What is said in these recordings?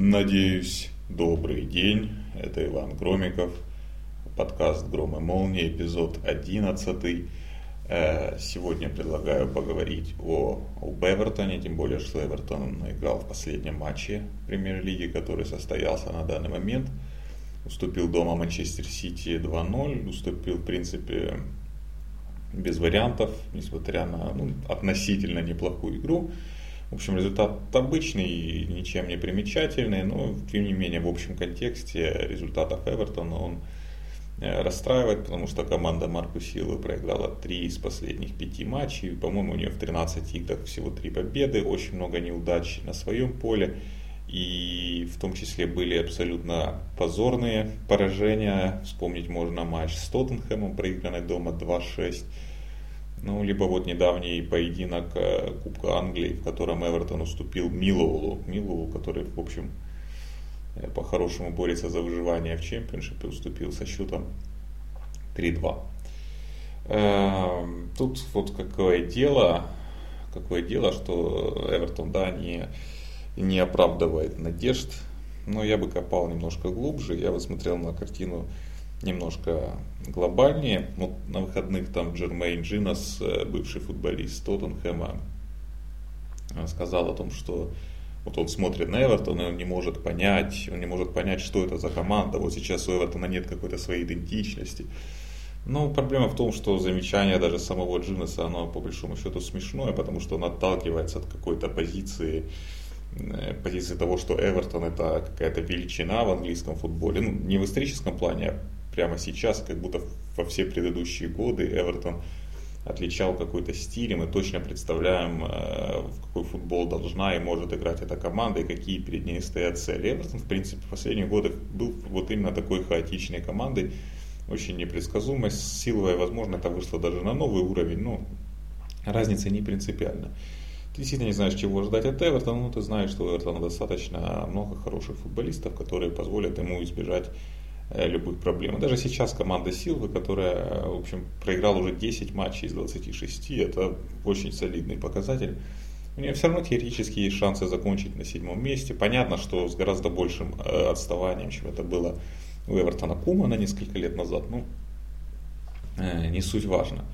Надеюсь, добрый день. Это Иван Громиков, подкаст «Гром и молния», эпизод 11. Э, сегодня предлагаю поговорить о, об Эвертоне, тем более, что Эвертон играл в последнем матче премьер-лиги, который состоялся на данный момент. Уступил дома Манчестер Сити 2-0, уступил, в принципе, без вариантов, несмотря на ну, относительно неплохую игру. В общем, результат обычный, ничем не примечательный, но тем не менее в общем контексте результатов Эвертона он э, расстраивает, потому что команда Марку Силы проиграла 3 из последних 5 матчей. По-моему, у нее в 13 играх всего 3 победы, очень много неудач на своем поле. И в том числе были абсолютно позорные поражения. Вспомнить можно матч с Тоттенхэмом, проигранный дома 2-6 ну, либо вот недавний поединок э, Кубка Англии, в котором Эвертон уступил Милоулу. Милоулу, который, в общем, э, по-хорошему борется за выживание в чемпионшипе, уступил со счетом 3-2. Эм, тут вот какое дело, какое дело, что Эвертон, да, не, не оправдывает надежд, но я бы копал немножко глубже, я бы смотрел на картину немножко глобальнее. Вот на выходных там Джермейн Джинас, э, бывший футболист Тоттенхэма, э, сказал о том, что вот он смотрит на Эвертон, и он не может понять, он не может понять, что это за команда. Вот сейчас у Эвертона нет какой-то своей идентичности. Но проблема в том, что замечание даже самого Джинаса, оно по большому счету смешное, потому что он отталкивается от какой-то позиции, э, позиции того, что Эвертон это какая-то величина в английском футболе. Ну, не в историческом плане, а прямо сейчас, как будто во все предыдущие годы Эвертон отличал какой-то стиль, и мы точно представляем, э, в какой футбол должна и может играть эта команда, и какие перед ней стоят цели. Эвертон, в принципе, в последние годы был вот именно такой хаотичной командой, очень непредсказуемой, силовой, возможно, это вышло даже на новый уровень, но разница не принципиальна. Ты действительно не знаешь, чего ждать от Эвертона, но ты знаешь, что у Эвертона достаточно много хороших футболистов, которые позволят ему избежать любых проблем. даже сейчас команда Силвы, которая, в общем, проиграла уже 10 матчей из 26, это очень солидный показатель. У нее все равно теоретически есть шансы закончить на седьмом месте. Понятно, что с гораздо большим э, отставанием, чем это было у Эвертона Кума на несколько лет назад. Ну, э, не суть важно.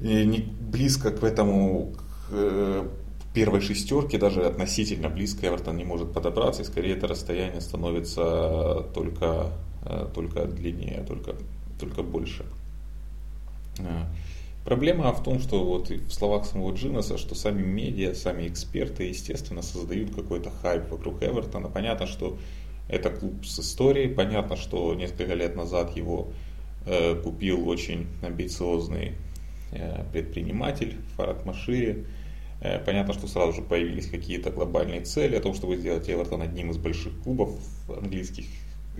И не близко к этому, к первой шестерке, даже относительно близко Эвертон не может подобраться, и скорее это расстояние становится только, э, только длиннее, только, только больше. Э, проблема в том, что вот в словах самого Джинаса, что сами медиа, сами эксперты, естественно, создают какой-то хайп вокруг Эвертона. Понятно, что это клуб с историей, понятно, что несколько лет назад его э, купил очень амбициозный э, предприниматель Фарад Машири, понятно, что сразу же появились какие-то глобальные цели о том, чтобы сделать Эвертон одним из больших клубов английских,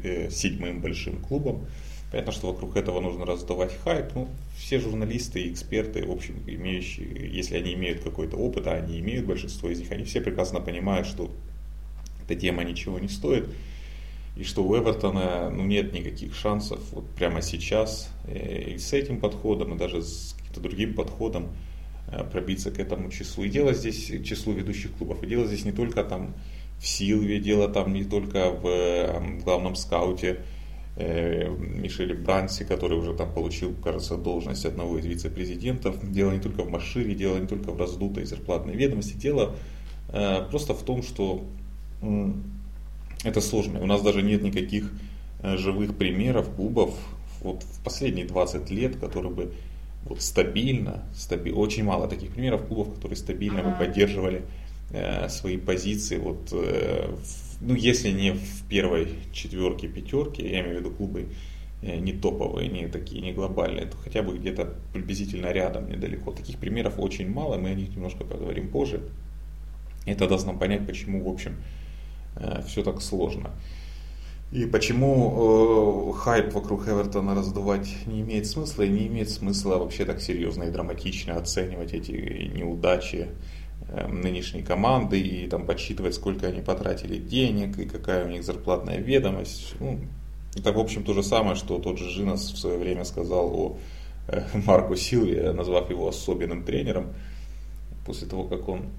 э, седьмым большим клубом. Понятно, что вокруг этого нужно раздавать хайп. Ну, все журналисты и эксперты, в общем, имеющие, если они имеют какой-то опыт, а они имеют большинство из них, они все прекрасно понимают, что эта тема ничего не стоит. И что у Эвертона ну, нет никаких шансов вот прямо сейчас э, и с этим подходом, и даже с каким-то другим подходом Э, пробиться к этому числу. И дело здесь, числу ведущих клубов, и дело здесь не только там в Силве, дело там не только в э, главном скауте э, Мишеле Бранси, который уже там получил, кажется, должность одного из вице-президентов. Дело не только в Машире, дело не только в раздутой зарплатной ведомости, дело просто в том, что это сложно. У нас даже нет никаких живых примеров клубов вот в последние 20 лет, которые бы вот стабильно, стаби, очень мало таких примеров клубов, которые стабильно бы поддерживали э, свои позиции, вот, э, в, ну, если не в первой четверке, пятерке, я имею в виду клубы э, не топовые, не такие, не глобальные, то хотя бы где-то приблизительно рядом, недалеко. Таких примеров очень мало, мы о них немножко поговорим позже. Это даст нам понять, почему, в общем, э, все так сложно. И почему э, хайп вокруг Эвертона раздувать не имеет смысла, и не имеет смысла вообще так серьезно и драматично оценивать эти неудачи э, нынешней команды и там подсчитывать, сколько они потратили денег и какая у них зарплатная ведомость. Ну, это, в общем, то же самое, что тот же Жинас в свое время сказал о э, Марку Силве, назвав его особенным тренером, после того, как он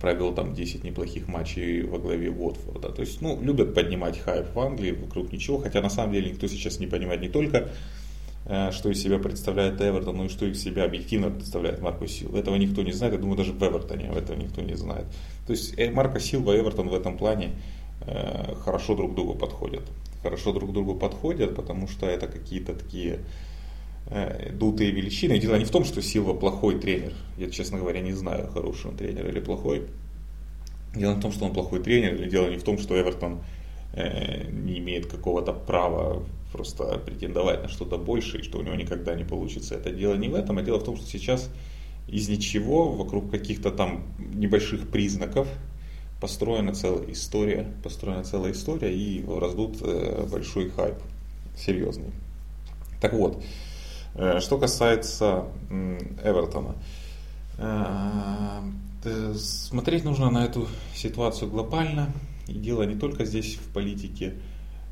провел там 10 неплохих матчей во главе Уотфорда. То есть, ну, любят поднимать хайп в Англии вокруг ничего, хотя на самом деле никто сейчас не понимает не только, э, что из себя представляет Эвертон, но и что из себя объективно представляет Марко Сил. Этого никто не знает, я думаю, даже в Эвертоне этого никто не знает. То есть э, Марко Силва и Эвертон в этом плане э, хорошо друг другу подходят. Хорошо друг другу подходят, потому что это какие-то такие дутые величины. И дело не в том, что Силва плохой тренер. Я, честно говоря, не знаю, хороший он тренер или плохой. Дело не в том, что он плохой тренер, или дело не в том, что Эвертон э, не имеет какого-то права просто претендовать на что-то большее, и что у него никогда не получится. Это дело не в этом, а дело в том, что сейчас из ничего, вокруг каких-то там небольших признаков, построена целая история, построена целая история и раздут э, большой хайп, серьезный. Так вот, Э, что касается Эвертона, э, смотреть нужно на эту ситуацию глобально. И дело не только здесь в политике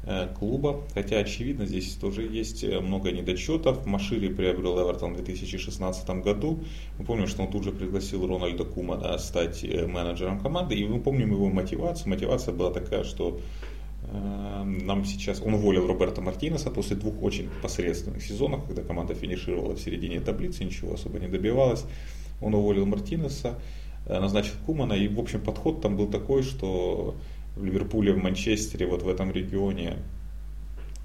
э, клуба, хотя очевидно здесь тоже есть много недочетов. Машири приобрел Эвертон в 2016 году. Мы помним, что он тут же пригласил Рональда Кумана стать менеджером команды, и мы помним его мотивацию. Мотивация была такая, что нам сейчас, он уволил Роберта Мартинеса после двух очень посредственных сезонов, когда команда финишировала в середине таблицы, ничего особо не добивалась. Он уволил Мартинеса, э, назначил Кумана, и, в общем, подход там был такой, что в Ливерпуле, в Манчестере, вот в этом регионе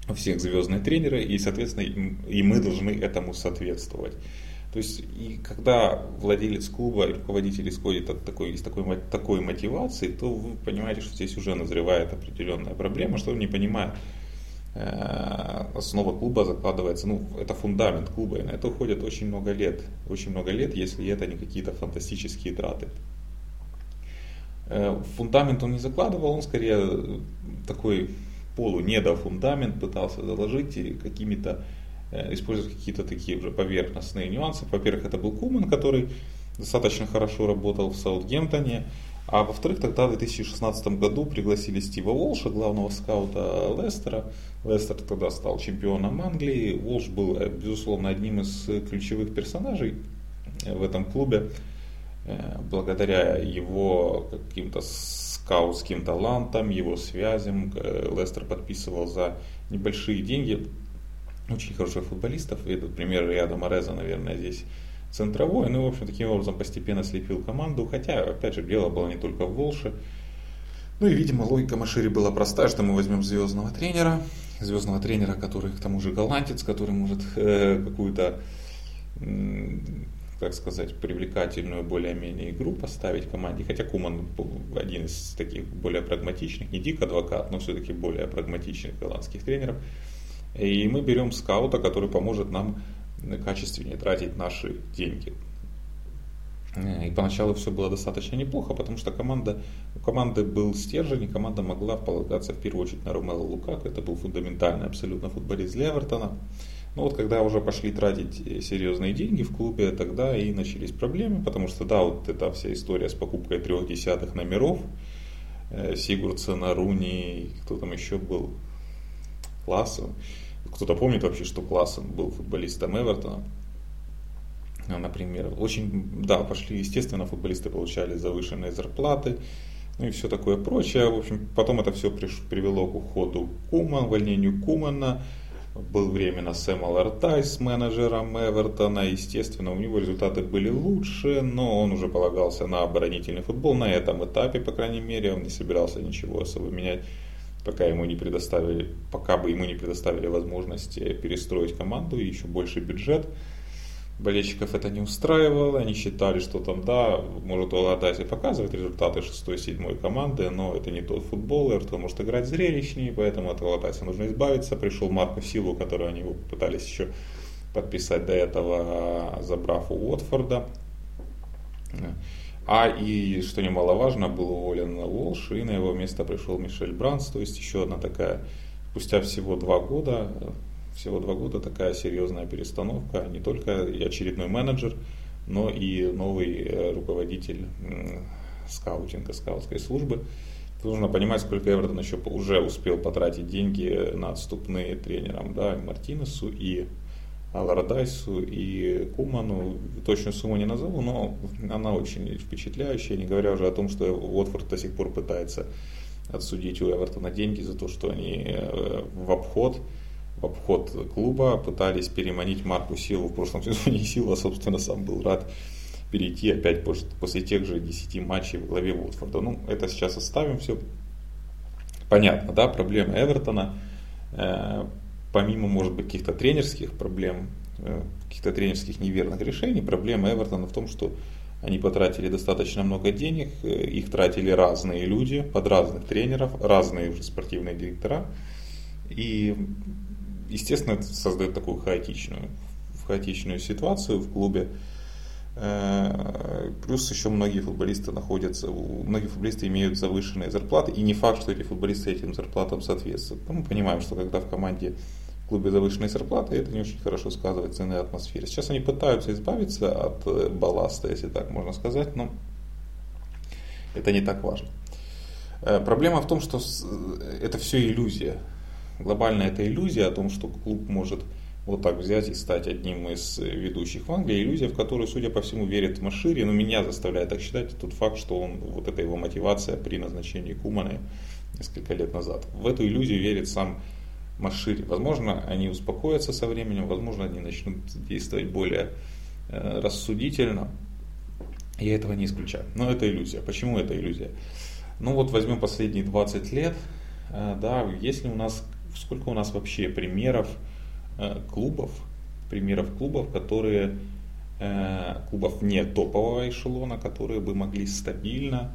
у всех звездные тренеры, и, соответственно, и мы должны этому соответствовать. То есть, и когда владелец клуба и руководитель исходит от такой, из такой, такой мотивации, то вы понимаете, что здесь уже назревает определенная проблема, что он не понимает. Э, основа клуба закладывается, ну, это фундамент клуба, и на это уходит очень много лет. Очень много лет, если это не какие-то фантастические траты. Э, фундамент он не закладывал, он скорее такой полу-недофундамент пытался заложить какими-то использовать какие-то такие уже поверхностные нюансы. Во-первых, это был Куман, который достаточно хорошо работал в Саутгемптоне. А во-вторых, тогда в 2016 году пригласили Стива Волша, главного скаута Лестера. Лестер тогда стал чемпионом Англии. Волш был, э, безусловно, одним из ключевых персонажей э, в этом клубе. Благодаря его каким-то скаутским талантам, его связям, Лестер подписывал за небольшие деньги очень хороших футболистов. И этот пример Риада Мореза, наверное, здесь центровой. Ну, в общем, таким образом постепенно слепил команду. Хотя, опять же, дело было не только в Волше. Ну и, видимо, логика Машири была простая, что мы возьмем звездного тренера, звездного тренера, который к тому же голландец, который может э, какую-то, э, так сказать, привлекательную более-менее игру поставить команде. Хотя Куман один из таких более прагматичных, не дик адвокат, но все-таки более прагматичных голландских тренеров. И мы берем скаута, который поможет нам качественнее тратить наши деньги. И поначалу все было достаточно неплохо, потому что команда, у команды был стержень, и команда могла полагаться в первую очередь на Ромело Лукаку. Это был фундаментальный абсолютно футболист для Эвертона. Но вот когда уже пошли тратить серьезные деньги в клубе, тогда и начались проблемы, потому что да, вот эта вся история с покупкой трех десятых номеров, э, Сигурдсона, Руни, кто там еще был, Классов, кто-то помнит вообще, что Классен был футболистом Эвертона, например. Очень, да, пошли, естественно, футболисты получали завышенные зарплаты, ну и все такое прочее. В общем, потом это все привело к уходу Куман, увольнению Кумана. Был временно Сэм Алартайс менеджером Эвертона. Естественно, у него результаты были лучше, но он уже полагался на оборонительный футбол. На этом этапе, по крайней мере, он не собирался ничего особо менять пока ему не предоставили, пока бы ему не предоставили возможность перестроить команду и еще больше бюджет. Болельщиков это не устраивало, они считали, что там, да, может Оладайси показывать результаты 6-7 команды, но это не тот футбол, Эвертон может играть зрелищнее, поэтому от Оладайса нужно избавиться. Пришел Марко Силу, который они пытались еще подписать до этого, забрав у Уотфорда. А и, что немаловажно, был уволен Волш, и на его место пришел Мишель Бранс, то есть еще одна такая, спустя всего два года, всего два года такая серьезная перестановка, не только очередной менеджер, но и новый э, руководитель скаутинга, скаутской службы. Нужно понимать, сколько Эвертон еще уже успел потратить деньги на отступные тренерам, да, Мартинесу, и Алардайсу и Куману. Точную сумму не назову, но она очень впечатляющая, не говоря уже о том, что Уотфорд до сих пор пытается отсудить у Эвертона деньги за то, что они э, в обход в обход клуба пытались переманить Марку Силу в прошлом сезоне. И Сила, собственно, сам был рад перейти опять после тех же 10 матчей в главе Уотфорда. Ну, это сейчас оставим все. Понятно, да, проблема Эвертона. Помимо, может быть, каких-то тренерских проблем, э, каких-то тренерских неверных решений, проблема Эвертона в том, что они потратили достаточно много денег, э, их тратили разные люди, под разных тренеров, разные уже спортивные директора. И, естественно, это создает такую хаотичную, хаотичную ситуацию в клубе. Э, плюс еще многие футболисты находятся, многие футболисты имеют завышенные зарплаты, и не факт, что эти футболисты этим зарплатам соответствуют. Мы понимаем, что когда в команде в клубе завышенные зарплаты, это не очень хорошо сказывается на атмосфере. Сейчас они пытаются избавиться от э, балласта, если так можно сказать, но это не так важно. Э, проблема в том, что это все иллюзия. Глобальная это иллюзия о том, что клуб может вот так взять и стать одним из ведущих в Англии. Иллюзия, в которую, судя по всему, верит Машири, но меня заставляет так считать тот факт, что он, вот эта его мотивация при назначении Куманы несколько лет назад. В эту иллюзию верит сам Машири. Возможно, они успокоятся со временем, возможно, они начнут действовать более э, рассудительно. Я этого не исключаю. Но это иллюзия. Почему это иллюзия? Ну вот возьмем последние 20 лет. Э, да, если у нас, сколько у нас вообще примеров, Э, клубов, примеров клубов, которые клубов не топового эшелона, которые бы могли стабильно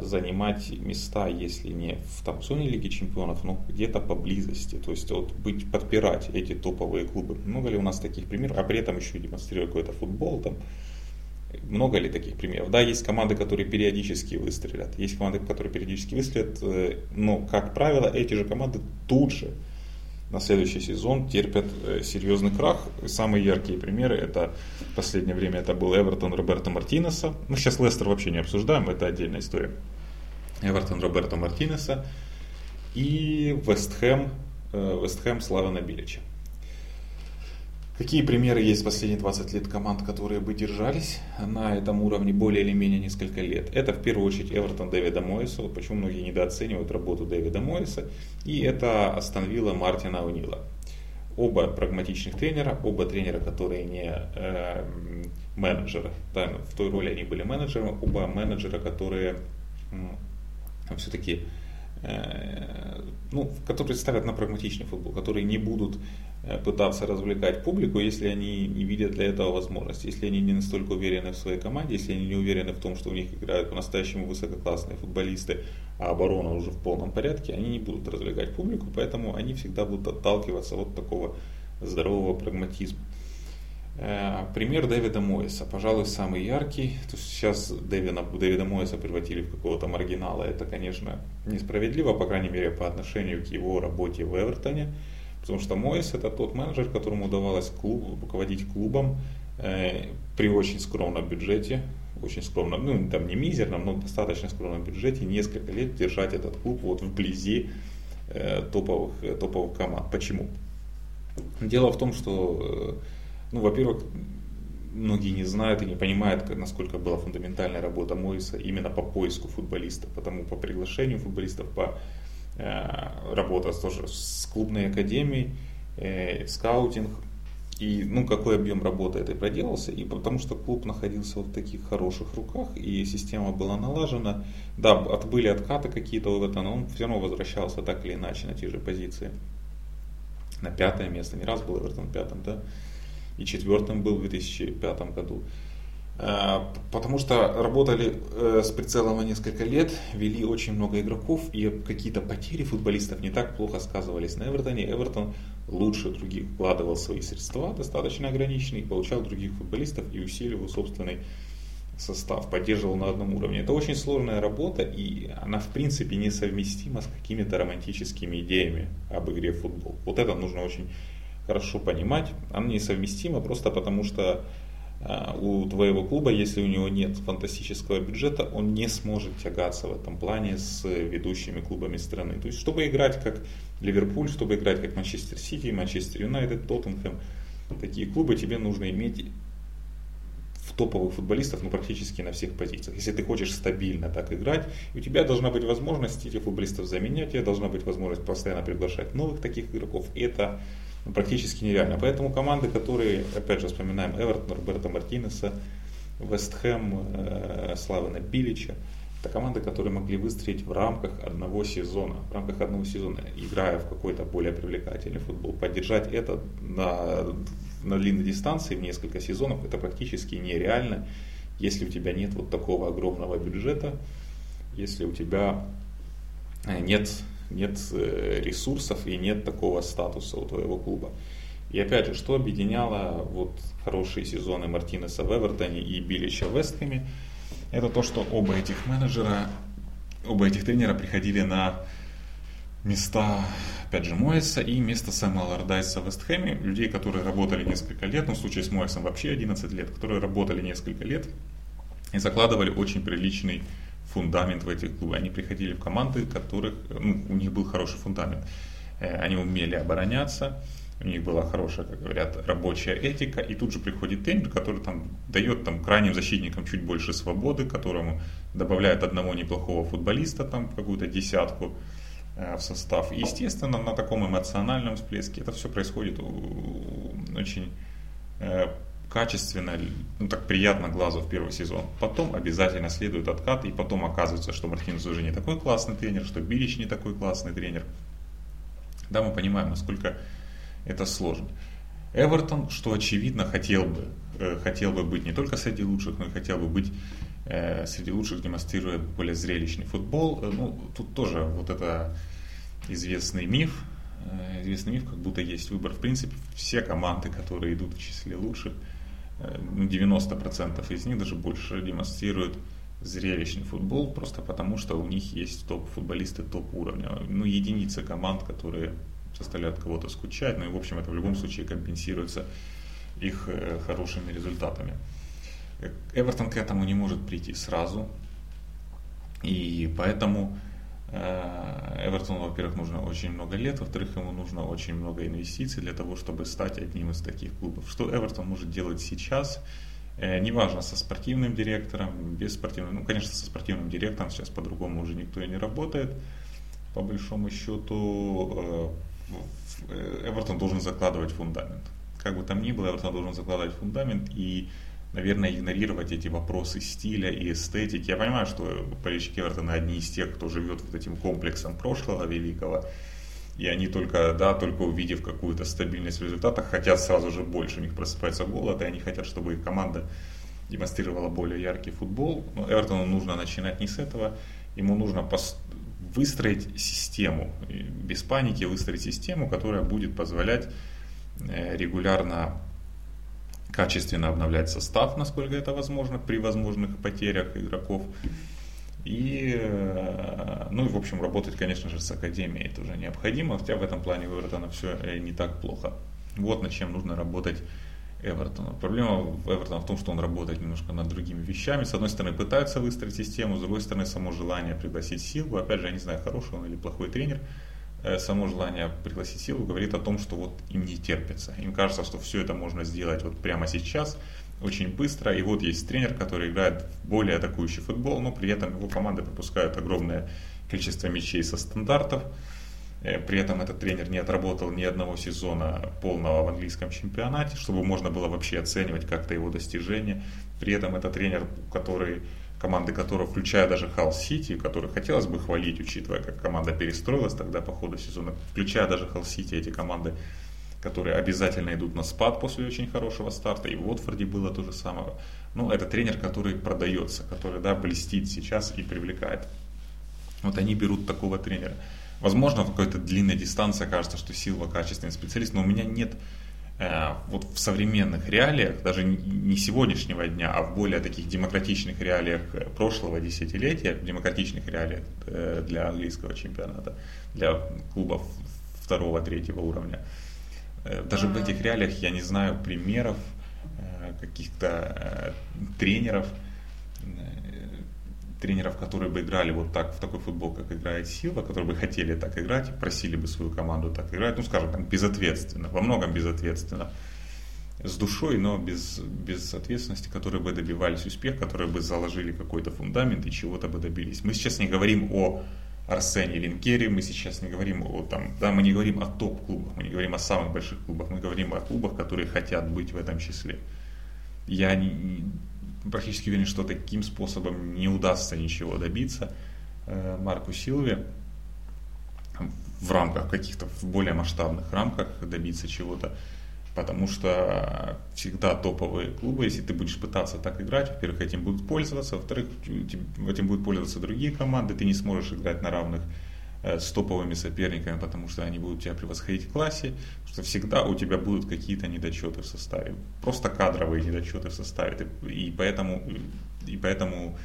занимать места, если не в там, зоне Лиги Чемпионов, но где-то поблизости. То есть вот быть, подпирать эти топовые клубы. Много ли у нас таких примеров? А при этом еще демонстрируя какой-то футбол. Там, много ли таких примеров? Да, есть команды, которые периодически выстрелят. Есть команды, которые периодически выстрелят. Но, как правило, эти же команды тут же на следующий сезон терпят э, серьезный крах. Самые яркие примеры это в последнее время это был Эвертон Роберто Мартинеса. Мы сейчас Лестер вообще не обсуждаем, это отдельная история. Эвертон Роберто Мартинеса и Вестхэм, э, Вестхэм Славана Билича. Какие примеры есть в последние 20 лет команд, которые бы держались на этом уровне более или менее несколько лет? Это в первую очередь Эвертон Дэвида Мойса, почему многие недооценивают работу Дэвида Мойса, и это Астон Вилла Мартина Унила. Оба прагматичных тренера, оба тренера, которые не э, менеджеры, да, в той роли они были менеджерами, оба менеджера, которые э, все-таки э, ну, которые ставят на прагматичный футбол, которые не будут пытаться развлекать публику, если они не видят для этого возможности, если они не настолько уверены в своей команде, если они не уверены в том, что у них играют по-настоящему высококлассные футболисты, а оборона уже в полном порядке, они не будут развлекать публику, поэтому они всегда будут отталкиваться от такого здорового прагматизма. Э, пример Дэвида Моиса, пожалуй, самый яркий. То есть сейчас Дэвида, Дэвида Моиса превратили в какого-то маргинала. Это, конечно, несправедливо, по крайней мере, по отношению к его работе в Эвертоне. Потому что Моис это тот менеджер, которому удавалось клуб, руководить клубом э, при очень скромном бюджете, очень скромном, ну там не мизерном, но достаточно скромном бюджете, несколько лет держать этот клуб вот вблизи э, топовых, э, топовых команд. Почему? Дело в том, что, э, ну, во-первых, многие не знают и не понимают, насколько была фундаментальная работа Моиса именно по поиску футболистов, потому по приглашению футболистов, по работа тоже с клубной академией, э, скаутинг. И ну, какой объем работы это проделался, и потому что клуб находился в таких хороших руках, и система была налажена. Да, от, были откаты какие-то в это, но он все равно возвращался так или иначе на те же позиции. На пятое место, не раз был в этом пятом, да, и четвертым был в 2005 году. Э, потому что работали э, с прицелом несколько лет, вели очень много игроков, и какие-то потери футболистов не так плохо сказывались на Эвертоне. Эвертон лучше других вкладывал свои средства, достаточно ограниченные, получал других футболистов и усиливал собственный состав, поддерживал на одном уровне. Это очень сложная работа, и она в принципе несовместима с какими-то романтическими идеями об игре в футбол. Вот это нужно очень хорошо понимать. Она несовместима просто потому, что у твоего клуба, если у него нет фантастического бюджета, он не сможет тягаться в этом плане с ведущими клубами страны. То есть, чтобы играть как Ливерпуль, чтобы играть как Манчестер Сити, Манчестер Юнайтед, Тоттенхэм, такие клубы тебе нужно иметь в топовых футболистов ну, практически на всех позициях. Если ты хочешь стабильно так играть, у тебя должна быть возможность этих футболистов заменять, у тебя должна быть возможность постоянно приглашать новых таких игроков. Это практически нереально. Поэтому команды, которые, опять же, вспоминаем Эвертон, Роберта Мартинеса, Вестхэм, э, Славена Билича, это команды, которые могли выстроить в рамках одного сезона, в рамках одного сезона, играя в какой-то более привлекательный футбол. Поддержать это на, на длинной дистанции в несколько сезонов, это практически нереально, если у тебя нет вот такого огромного бюджета, если у тебя э, нет, нет э, ресурсов и нет такого статуса у твоего клуба. И опять же, что объединяло вот хорошие сезоны Мартинеса в Эвертоне и Билича в Вестхэме – это то, что оба этих менеджера, оба этих тренера приходили на места, опять же, Моэса и место Сэма Лордайса в Вестхэме, людей, которые работали несколько лет, ну, в случае с Моэсом вообще 11 лет, которые работали несколько лет и закладывали очень приличный фундамент в этих клубах. Они приходили в команды, которых, ну, у них был хороший фундамент. Э, они умели обороняться, у них была хорошая, как говорят, рабочая этика, и тут же приходит тренер, который там дает там крайним защитникам чуть больше свободы, которому добавляет одного неплохого футболиста, там какую-то десятку э, в состав. И, естественно, на таком эмоциональном всплеске это все происходит очень э, качественно, ну так приятно глазу в первый сезон. Потом обязательно следует откат, и потом оказывается, что Мартинес уже не такой классный тренер, что Билич не такой классный тренер. Да, мы понимаем, насколько это сложно. Эвертон, что очевидно, хотел бы, э, хотел бы быть не только среди лучших, но и хотел бы быть э, среди лучших, демонстрируя более зрелищный футбол. Э, ну, тут тоже вот это известный миф, известный миф, как будто есть выбор. В принципе, все команды, которые идут в числе лучших, ну, 90% из них, даже больше, демонстрируют зрелищный футбол, просто потому что у них есть топ-футболисты топ-уровня. Ну, единицы команд, которые заставляют кого-то скучать, ну и в общем это в любом случае компенсируется их э, хорошими результатами. Эвертон к этому не может прийти сразу, и поэтому э, Эвертону, во-первых, нужно очень много лет, во-вторых, ему нужно очень много инвестиций для того, чтобы стать одним из таких клубов. Что Эвертон может делать сейчас, э, неважно, со спортивным директором, без спортивного, ну, конечно, со спортивным директором сейчас по-другому уже никто и не работает, по большому счету, Э, Эвертон должен закладывать фундамент. Как бы там ни было, Эвертон должен закладывать фундамент и, наверное, игнорировать эти вопросы стиля и эстетики. Я понимаю, что болельщики Эвертона одни из тех, кто живет вот этим комплексом прошлого великого, и они только, да, только увидев какую-то стабильность в результатах, хотят сразу же больше. У них просыпается голод, и они хотят, чтобы их команда демонстрировала более яркий футбол. Но Эвертону нужно начинать не с этого, ему нужно выстроить систему, без паники выстроить систему, которая будет позволять э, регулярно качественно обновлять состав, насколько это возможно, при возможных потерях игроков. И, э, ну и, в общем, работать, конечно же, с академией тоже необходимо, хотя в этом плане у Эвертона все э, не так плохо. Вот над чем нужно работать Эвертона. Проблема Эвертона в том, что он работает немножко над другими вещами. С одной стороны, пытаются выстроить систему, с другой стороны, само желание пригласить Силву. Опять же, я не знаю, хороший он или плохой тренер. Э, само желание пригласить Силву говорит о том, что вот им не терпится. Им кажется, что все это можно сделать вот прямо сейчас, очень быстро. И вот есть тренер, который играет в более атакующий футбол, но при этом его команды пропускают огромное количество мячей со стандартов. Э, при этом этот тренер не отработал ни одного сезона полного в английском чемпионате, чтобы можно было вообще оценивать как-то его достижения. При этом это тренер, который, команды которого, включая даже Халл Сити, который хотелось бы хвалить, учитывая, как команда перестроилась тогда по ходу сезона, включая даже Халл Сити, эти команды, которые обязательно идут на спад после очень хорошего старта. И в Уотфорде было то же самое. Ну, это тренер, который продается, который да, блестит сейчас и привлекает. Вот они берут такого тренера. Возможно, в какой-то длинной дистанции кажется, что Силва качественный специалист, но у меня нет вот в современных реалиях, даже не сегодняшнего дня, а в более таких демократичных реалиях прошлого десятилетия, демократичных реалиях э, для английского чемпионата, для клубов второго, третьего уровня. Э, даже в этих реалиях я не знаю примеров каких-то тренеров, тренеров, которые бы играли вот так в такой футбол, как играет Сила, которые бы хотели так играть, просили бы свою команду так играть, ну, скажем, так, безответственно, во многом безответственно. с душой, но без, без ответственности, которые бы добивались успеха, которые бы заложили какой-то фундамент и чего-то бы добились. Мы сейчас не говорим о Арсене Венгере, мы сейчас не говорим о там, да, мы не говорим о топ-клубах, мы не говорим о самых больших клубах, мы говорим о клубах, которые хотят быть в этом числе. Я не, практически уверен, что таким способом не удастся ничего добиться э, Марку Силве в рамках каких-то, в более масштабных рамках добиться чего-то. Потому что всегда топовые клубы, если ты будешь пытаться так играть, во-первых, этим будут пользоваться, во-вторых, этим будут пользоваться другие команды, ты не сможешь играть на равных с топовыми соперниками, потому что они будут тебя превосходить в классе, что всегда у тебя будут какие-то недочеты в составе, просто кадровые недочеты в составе, и поэтому, и поэтому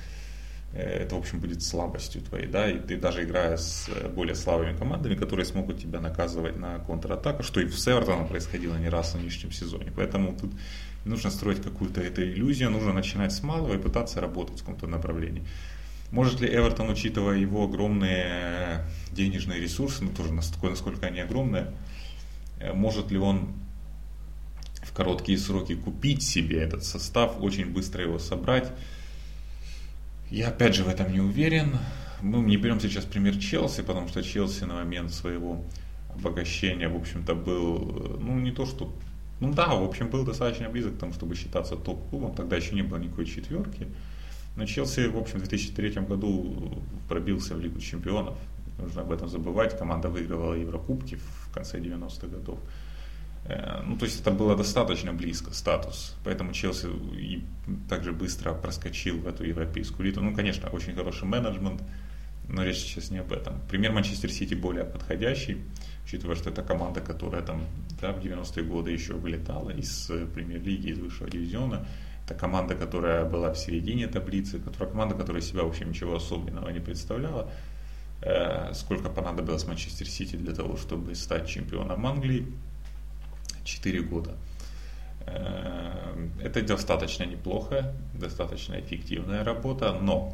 Э, это, в общем, будет слабостью твоей, да, и ты даже играя с э, более слабыми командами, которые смогут тебя наказывать на контратаку, что и в Севертоном происходило не раз в нынешнем сезоне. Поэтому тут нужно строить какую-то эту иллюзию, нужно начинать с малого и пытаться работать в каком-то направлении. Может ли Эвертон, учитывая его огромные денежные ресурсы, ну тоже настолько, насколько они огромные, э, может ли он в короткие сроки купить себе этот состав, очень быстро его собрать, я опять же в этом не уверен. Мы не берем сейчас пример Челси, потому что Челси на момент своего обогащения, в общем-то, был, ну, не то что, ну да, в общем, был достаточно близок к тому, чтобы считаться топ-клубом, тогда еще не было никакой четверки. Но Челси, в общем, в 2003 году пробился в Лигу чемпионов, нужно об этом забывать, команда выигрывала Еврокубки в конце 90-х годов. Э, ну, то есть это было достаточно близко, статус. Поэтому Челси и также быстро проскочил в эту европейскую элиту. Ну, конечно, очень хороший менеджмент, но речь сейчас не об этом. Пример Манчестер Сити более подходящий, учитывая, что это команда, которая там да, в 90-е годы еще вылетала из премьер-лиги, из высшего дивизиона. Это команда, которая была в середине таблицы, которая, команда, которая себя, в общем, ничего особенного не представляла. Э, сколько понадобилось Манчестер Сити для того, чтобы стать чемпионом Англии, 4 года. Э, это достаточно неплохо, достаточно эффективная работа, но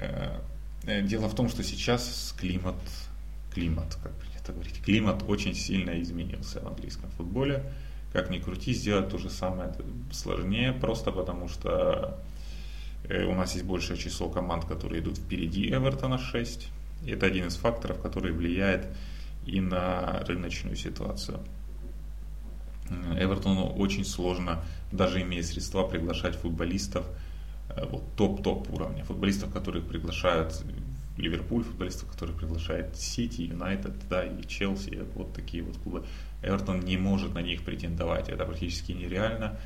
э, дело в том, что сейчас климат, климат, как принято говорить, климат очень сильно изменился в английском футболе. Как ни крути, сделать то же самое сложнее, просто потому что э, у нас есть большее число команд, которые идут впереди Эвертона 6. И это один из факторов, который влияет и на рыночную ситуацию. Эвертону очень сложно, даже имея средства, приглашать футболистов э, вот, топ-топ уровня. Футболистов, которых приглашают Ливерпуль, футболистов, которых приглашает Сити, Юнайтед, да, и Челси, вот такие вот клубы. Эвертон не может на них претендовать, это практически нереально.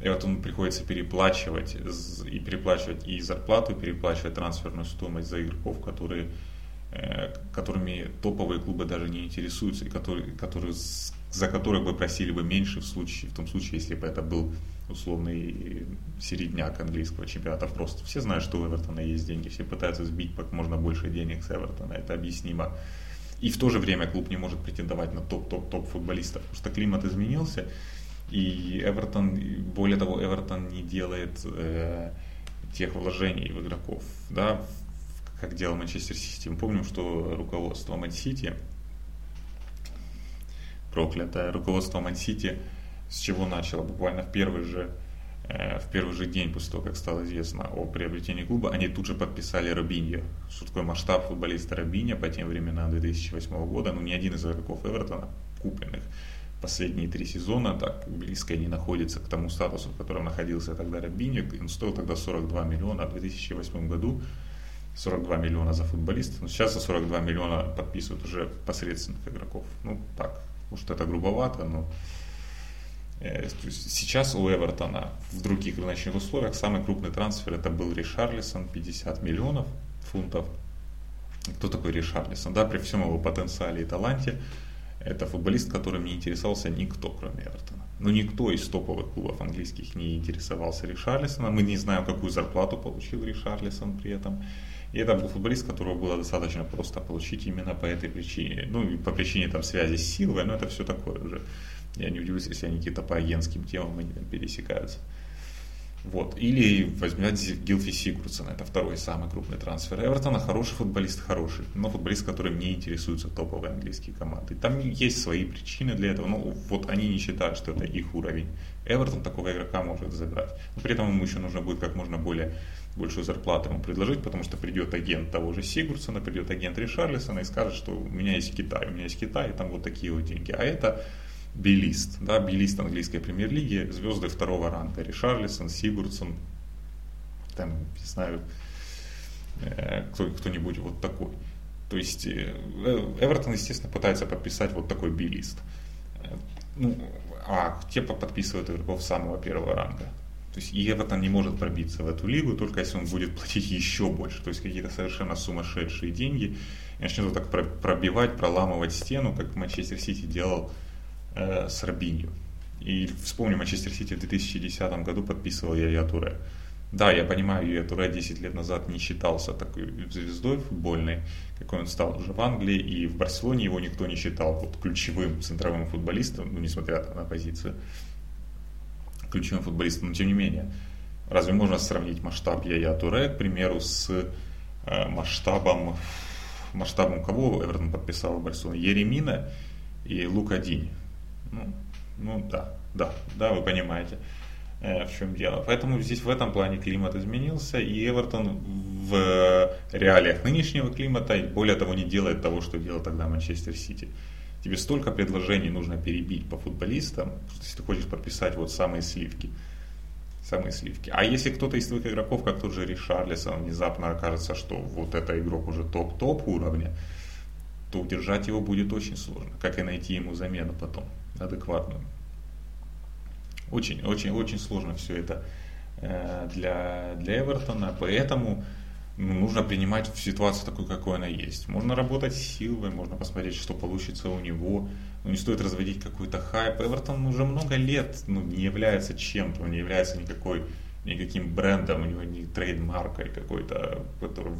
Эвертону приходится переплачивать и переплачивать и зарплату, и переплачивать трансферную стоимость за игроков, которые, э, которыми топовые клубы даже не интересуются, и которые, которые за которых бы просили бы меньше в, случае, в том случае, если бы это был условный середняк английского чемпионата. Просто все знают, что у Эвертона есть деньги, все пытаются сбить как можно больше денег с Эвертона, это объяснимо. И в то же время клуб не может претендовать на топ-топ-топ футболистов, потому что климат изменился, и Эвертон, более того, Эвертон не делает э, тех вложений в игроков, да, как делал Манчестер Сити. Мы помним, что руководство Ман-Сити проклятое руководство Мансити, с чего начало буквально в первый же в первый же день после того, как стало известно о приобретении клуба, они тут же подписали Робиньо. Что такое масштаб футболиста Робиньо по тем временам 2008 года? Ну, ни один из игроков Эвертона, купленных последние три сезона, так близко не находится к тому статусу, в котором находился тогда Робиньо. Он стоил тогда 42 миллиона, а в 2008 году 42 миллиона за футболиста. Но сейчас за 42 миллиона подписывают уже посредственных игроков. Ну, так, может это грубовато, но э, сейчас у Эвертона в других рыночных условиях самый крупный трансфер это был Ришарлисон, 50 миллионов фунтов. Кто такой Ришарлисон? Да, при всем его потенциале и таланте, это футболист, которым не интересовался никто, кроме Эвертона. Ну, никто из топовых клубов английских не интересовался Ришарлисоном. Мы не знаем, какую зарплату получил Ришарлисон при этом. И это был футболист, которого было достаточно просто получить именно по этой причине. Ну, и по причине там связи с силой, но это все такое уже. Я не удивлюсь, если они какие-то по агентским темам они там пересекаются. Вот. Или возьмет Гилфи Сигурдсона, это второй самый крупный трансфер Эвертона. Хороший футболист, хороший, но футболист, который не интересуется топовой английские команды. Там есть свои причины для этого, но вот они не считают, что это их уровень. Эвертон такого игрока может забрать. Но при этом ему еще нужно будет как можно более большую зарплату ему предложить, потому что придет агент того же Сигурсона, придет агент Ришарлисона и скажет, что у меня есть Китай, у меня есть Китай, и там вот такие вот деньги. А это билист, да, билист английской премьер-лиги, звезды второго ранга, Ришарлисон, Сигурдсон, там, не знаю, э, кто, кто-нибудь вот такой. То есть э, Эвертон, естественно, пытается подписать вот такой билист. Э, ну, а те подписывают игроков самого первого ранга. То есть и Эвертон не может пробиться в эту лигу, только если он будет платить еще больше. То есть какие-то совершенно сумасшедшие деньги. И начнет вот так пробивать, проламывать стену, как Манчестер Сити делал э, с Рабинью. И вспомню, Манчестер Сити в 2010 году подписывал Яя Туре. Да, я понимаю, Яя Туре 10 лет назад не считался такой звездой футбольной, какой он стал уже в Англии, и в Барселоне его никто не считал вот, ключевым центровым футболистом, ну, несмотря на позицию ключевым футболистом, но тем не менее. Разве можно сравнить масштаб Яя Туре, к примеру, с э, масштабом, масштабом кого Эвертон подписал в Барселоне? Еремина и Лука Дини. Ну, ну да, да, да, вы понимаете, э, в чем дело. Поэтому здесь в этом плане климат изменился, и Эвертон в реалиях нынешнего климата, более того, не делает того, что делал тогда Манчестер Сити. Тебе столько предложений нужно перебить по футболистам, если ты хочешь подписать вот самые сливки. Самые сливки. А если кто-то из твоих игроков, как тот же Ришарлисон, внезапно окажется, что вот этот игрок уже топ-топ уровня, то удержать его будет очень сложно. Как и найти ему замену потом адекватную. Очень, очень, очень сложно все это э, для, для Эвертона, поэтому ну, нужно принимать ситуацию такой, какой она есть. Можно работать с Силвой, можно посмотреть, что получится у него. Но не стоит разводить какой-то хайп. Эвертон уже много лет ну, не является чем-то, он не является никакой, никаким брендом, у него не трейдмаркой какой-то, который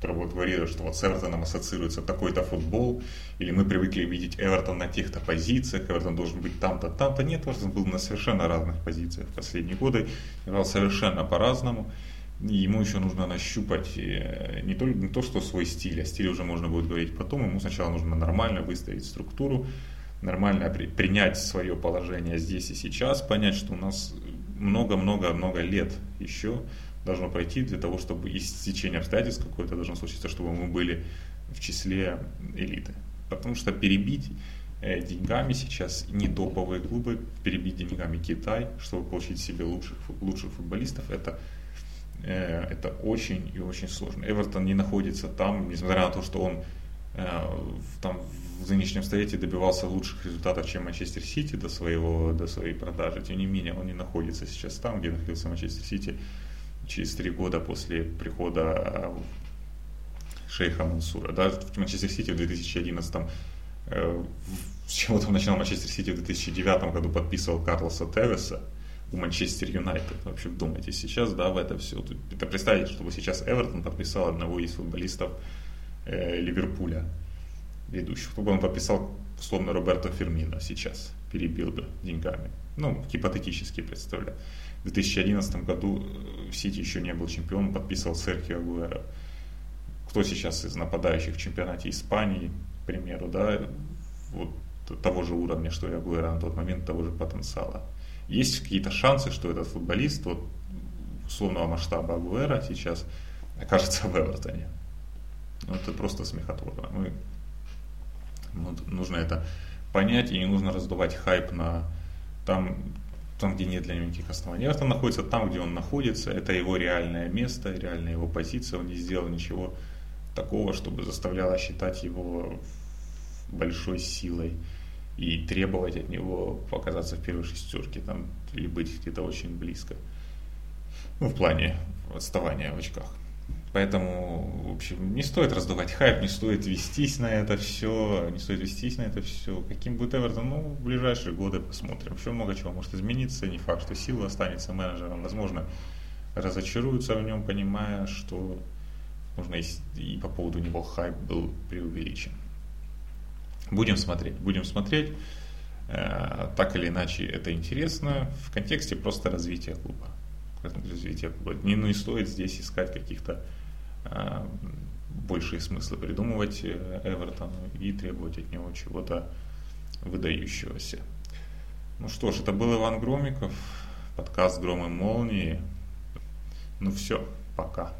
который вот что вот с Эвертоном ассоциируется такой-то футбол, или мы привыкли видеть Эвертон на тех-то позициях, Эвертон должен быть там-то, там-то. Нет, Эвертон был на совершенно разных позициях в последние годы, играл совершенно по-разному. Ему еще нужно нащупать э, не то, не то, что свой стиль, а стиль уже можно будет говорить потом. Ему сначала нужно нормально выставить структуру, нормально при, принять свое положение здесь и сейчас, понять, что у нас много-много-много лет еще должно пройти для того, чтобы из течения обстоятельств какое-то должно случиться, чтобы мы были в числе элиты. Потому что перебить э, деньгами сейчас не топовые клубы, перебить деньгами Китай, чтобы получить себе лучших, лучших футболистов, это, э, это очень и очень сложно. Эвертон не находится там, несмотря на то, что он э, там, в нынешнем столетии добивался лучших результатов, чем Манчестер Сити до, своего, до своей продажи. Тем не менее, он не находится сейчас там, где находился Манчестер Сити через три года после прихода э, шейха Мансура. Да, в Манчестер Сити в 2011 э, с чего там начинал Манчестер Сити в 2009 году подписывал Карлоса Тевеса у Манчестер Юнайтед. Вообще думайте сейчас, да, в это все. Это представить, чтобы сейчас Эвертон подписал одного из футболистов э, Ливерпуля, ведущих. Чтобы он подписал, условно, Роберто Фермино сейчас, перебил бы деньгами. Ну, гипотетически представляю. В 2011 году в Сити еще не был чемпионом, подписывал Серхио Агуэро. Кто сейчас из нападающих в чемпионате Испании, к примеру, да, вот того же уровня, что и Агуэро на тот момент, того же потенциала. Есть какие-то шансы, что этот футболист вот, условного масштаба Агуэра сейчас окажется в Эвертоне. Ну, это просто смехотворно. Мы, ну, нужно это понять, и не нужно раздувать хайп на там там, где нет для него никаких оснований. Эвертон находится там, где он находится, это его реальное место, реальная его позиция, он не сделал ничего такого, чтобы заставляло считать его большой силой и требовать от него показаться в первой шестерке там, или быть где-то очень близко. Ну, в плане отставания в очках. Поэтому, в общем, не стоит раздавать хайп, не стоит вестись на это все, не стоит вестись на это все. Каким будет Эвертон, ну, в ближайшие годы посмотрим. Еще много чего может измениться, не факт, что Сила останется менеджером. Возможно, разочаруются в нем, понимая, что можно и, по поводу него хайп был преувеличен. Будем смотреть, будем смотреть. Э, так или иначе, это интересно в контексте просто развития клуба развития клуба. Не, ну, не стоит здесь искать каких-то большие смыслы придумывать э, Эвертону и требовать от него чего-то выдающегося. Ну что ж, это был Иван Громиков, подкаст «Гром и молнии». Ну все, пока.